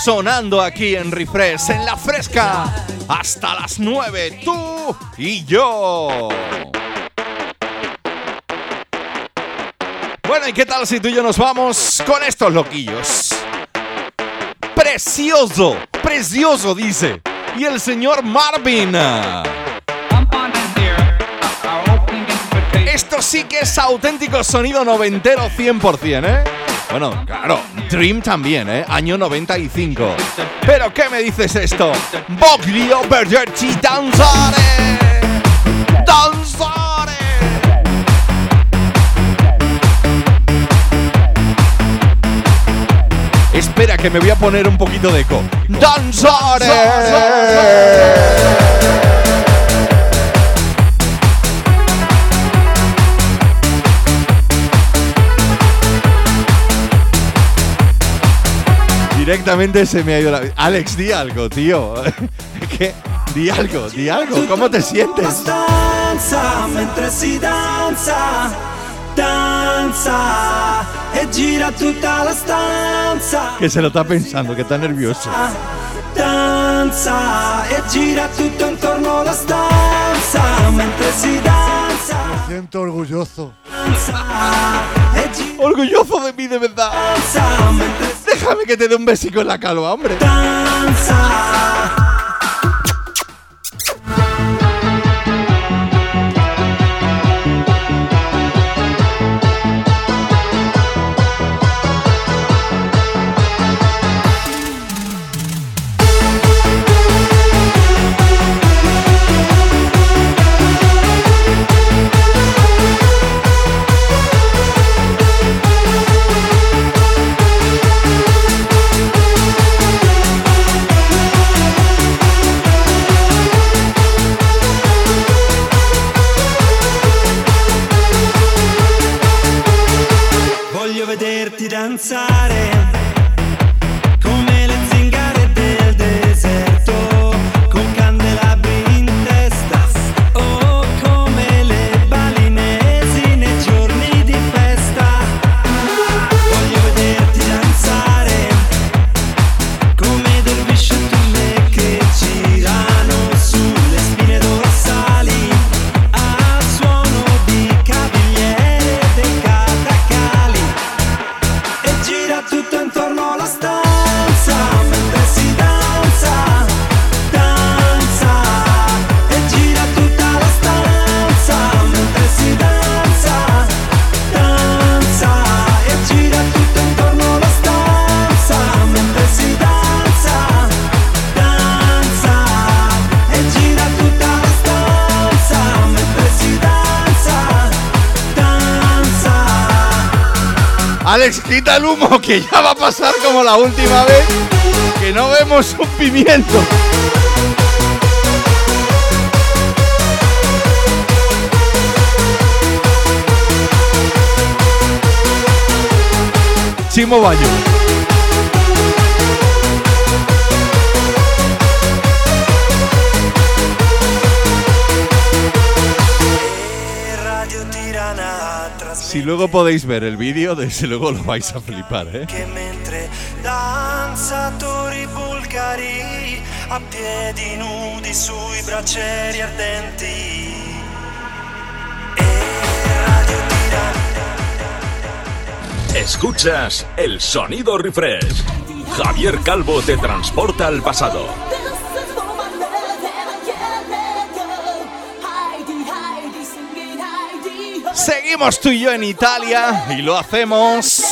S1: sonando aquí en Refresh, en la fresca, hasta las 9, tú y yo. Bueno, ¿y qué tal si tú y yo nos vamos con estos loquillos? Precioso, precioso, dice. Y el señor Marvin. Esto sí que es auténtico sonido noventero 100%, ¿eh? Bueno, claro, Dream también, ¿eh? Año 95. Pero ¿qué me dices esto? Boglio Bergerci Danzare. Danzare. Espera que me voy a poner un poquito de eco. Danzare. Directamente se me ha ido la Alex, di algo, tío. *laughs* ¿Qué? Di algo, di algo. ¿Cómo te sientes?
S10: stanza mentre si danza, danza e gira tutta la stanza.
S1: Que se lo está pensando, que está nervioso.
S10: Danza e gira tutto intorno alla stanza mentre si danza,
S11: Siento orgulloso.
S10: e
S1: Orgulloso de mí, de verdad. Déjame que te dé un besico en la calva, hombre.
S10: danza.
S1: El humo, que ya va a pasar como la última vez. Que no vemos un pimiento. Chimo Bayo. Luego podéis ver el vídeo, desde luego lo vais a flipar, ¿eh?
S10: che mentre danzatori bulgari a piedi nudi sui braccieri ardenti e
S2: Escuchas el sonido refresh. Javier Calvo te transporta al pasado.
S1: Tú y yo en Italia y lo hacemos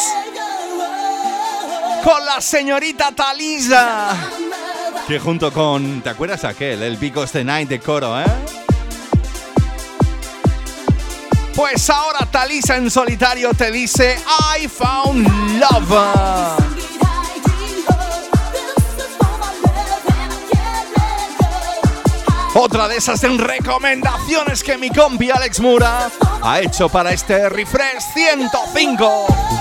S1: con la señorita Talisa. Que junto con, ¿te acuerdas aquel? El Because the Night de coro, ¿eh? Pues ahora Talisa en solitario te dice I found love. Otra de esas recomendaciones que mi compi Alex Mura ha hecho para este refresh 105.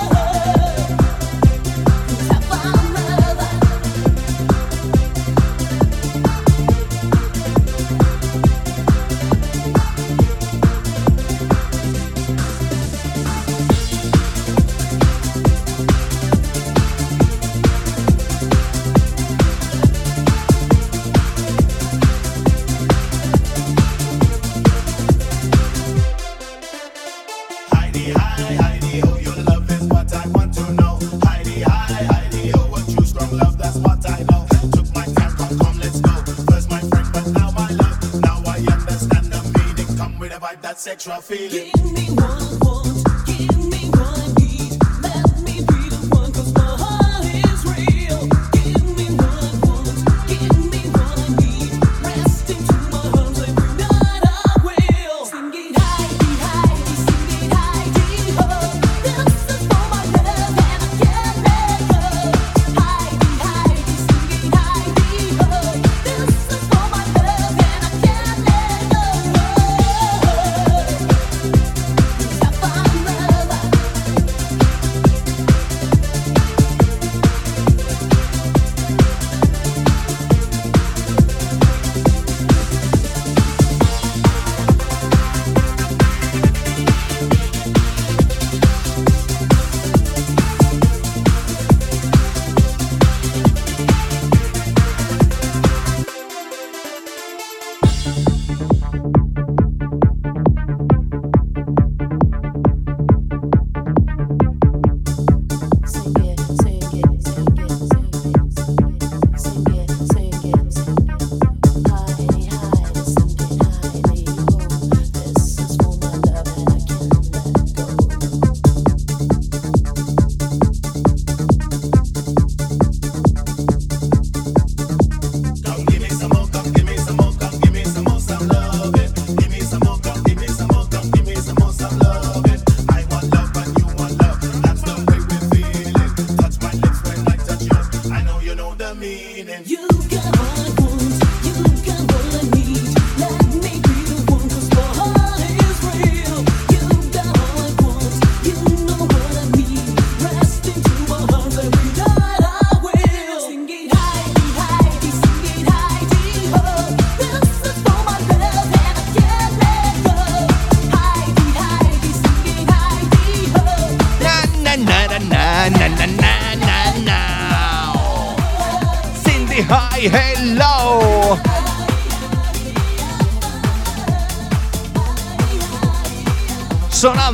S11: me one, one, give me one.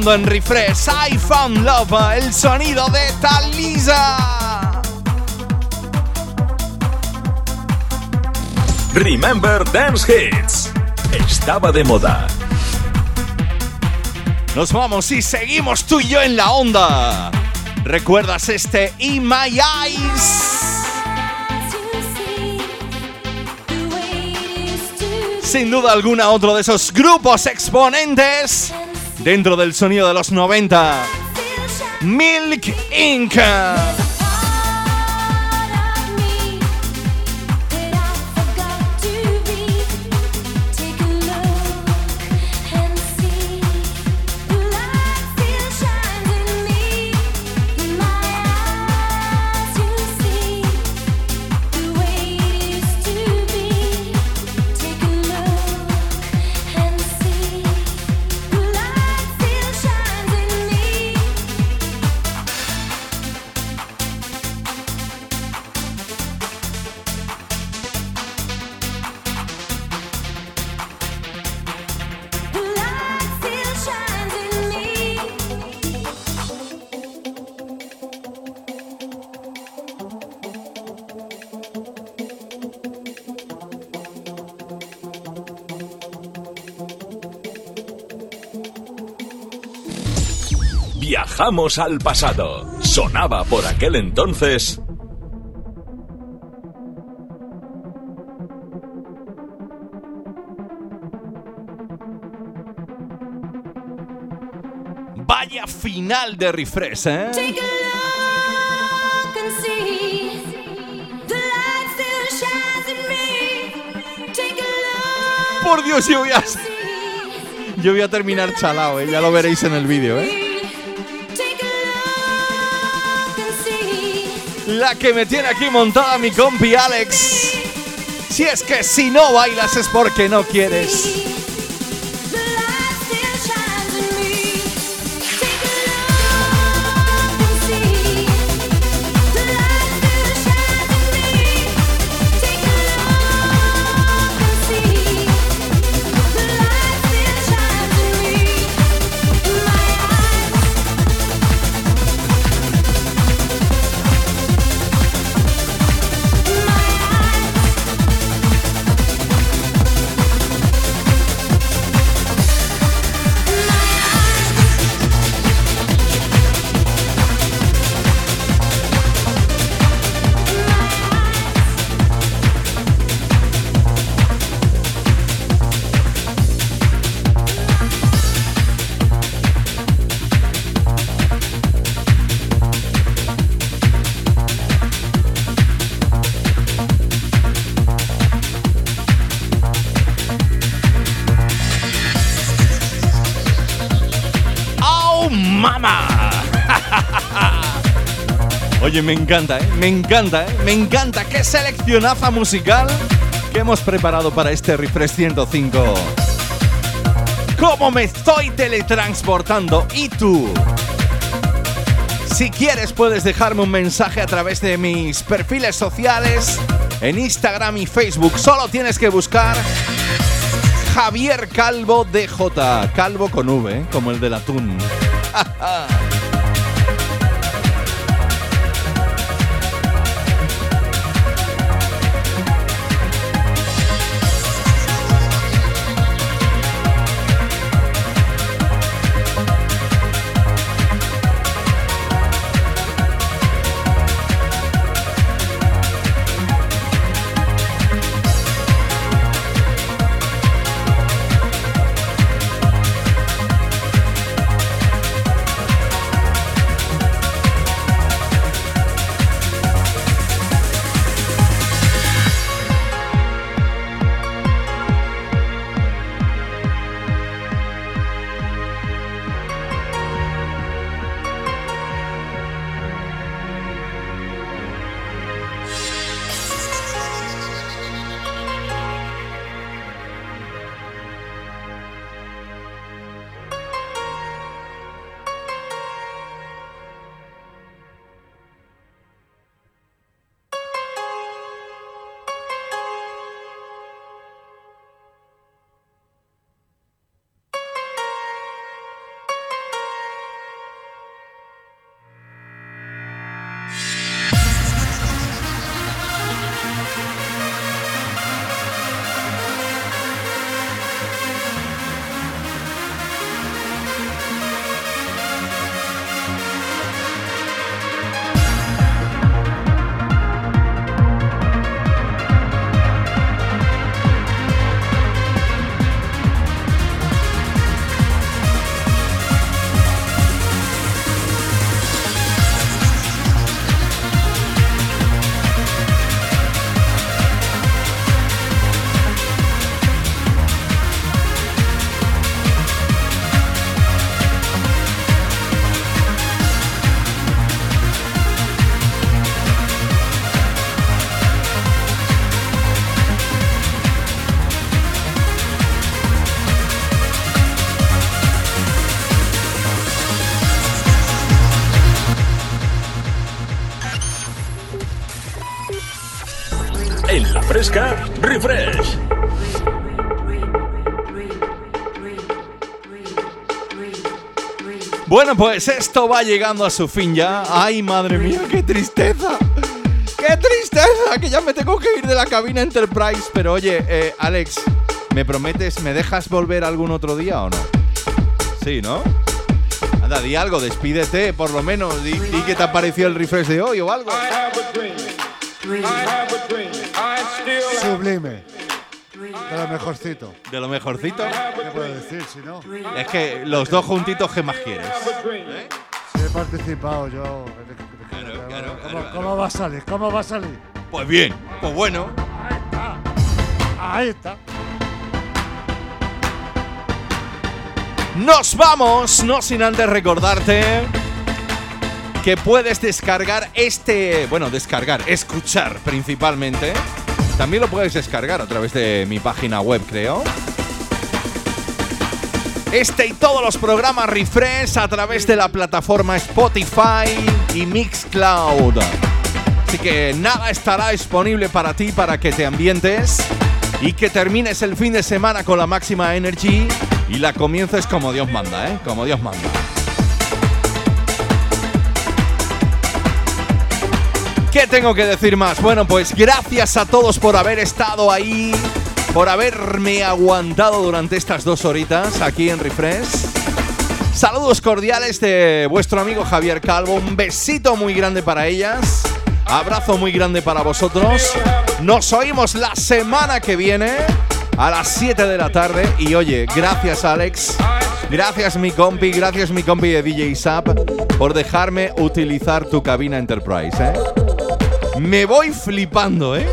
S4: Sonando en refresh, I found love, el sonido de Talisa.
S2: Remember Dance Hits. Estaba de moda.
S4: Nos vamos y seguimos tú y yo en la onda. ¿Recuerdas este In My Eyes? Sin duda alguna otro de esos grupos exponentes dentro del sonido de los 90. Milk Inc.
S2: Viajamos al pasado. Sonaba por aquel entonces.
S4: Vaya final de refresh, ¿eh? Por Dios, yo voy a... Yo voy a terminar chalao, ¿eh? Ya lo veréis en el vídeo, ¿eh? La que me tiene aquí montada mi compi Alex. Si es que si no bailas es porque no quieres.
S1: Oye, me encanta, ¿eh? Me encanta, ¿eh? Me encanta. ¡Qué seleccionaza musical que hemos preparado para este Refresh 105! ¿Cómo me estoy teletransportando? ¿Y tú? Si quieres puedes dejarme un mensaje a través de mis perfiles sociales en Instagram y Facebook. Solo tienes que buscar Javier Calvo DJ. Calvo con V, ¿eh? como el del atún. *laughs* Bueno, pues esto va llegando a su fin ya. Ay, madre mía, qué tristeza. ¡Qué tristeza! Que ya me tengo que ir de la cabina Enterprise. Pero oye, eh, Alex, ¿me prometes, me dejas volver algún otro día o no? Sí, ¿no? Anda, di algo, despídete, por lo menos. Di, di que te ha parecido el refresh de hoy o algo.
S12: Sublime. De lo mejorcito.
S1: De lo mejorcito.
S12: ¿Qué puedo decir si no?
S1: Es que los dos juntitos, ¿qué más quieres?
S12: Si he participado yo. ¿Cómo, cómo va a salir? ¿Cómo va a salir?
S1: Pues bien, pues bueno.
S12: Ahí está.
S1: Nos vamos, no sin antes recordarte que puedes descargar este, bueno, descargar, escuchar principalmente. También lo puedes descargar a través de mi página web, creo. Este y todos los programas Refresh a través de la plataforma Spotify y Mixcloud. Así que nada estará disponible para ti para que te ambientes y que termines el fin de semana con la máxima energy y la comiences como Dios manda, ¿eh? Como Dios manda. ¿Qué tengo que decir más? Bueno, pues gracias a todos por haber estado ahí, por haberme aguantado durante estas dos horitas aquí en Refresh. Saludos cordiales de vuestro amigo Javier Calvo. Un besito muy grande para ellas. Abrazo muy grande para vosotros. Nos oímos la semana que viene a las 7 de la tarde. Y oye, gracias Alex. Gracias mi compi, gracias mi compi de DJ Zap por dejarme utilizar tu cabina Enterprise. ¿eh? Me voy flipando, ¿eh?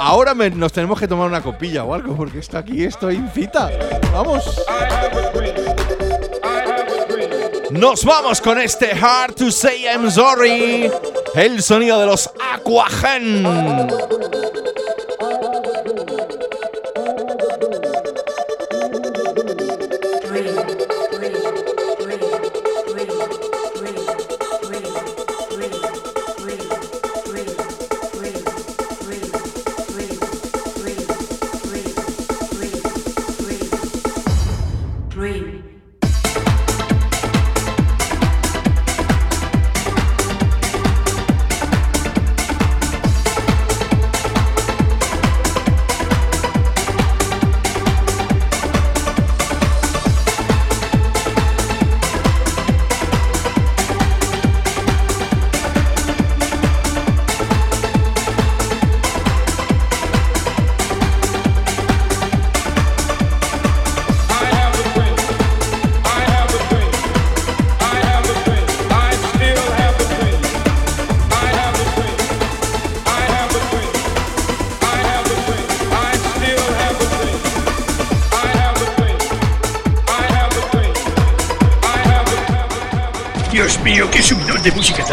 S1: Ahora nos tenemos que tomar una copilla o algo porque está aquí, estoy en cita. Vamos. Nos vamos con este Hard to Say I'm Sorry el sonido de los Aquagen.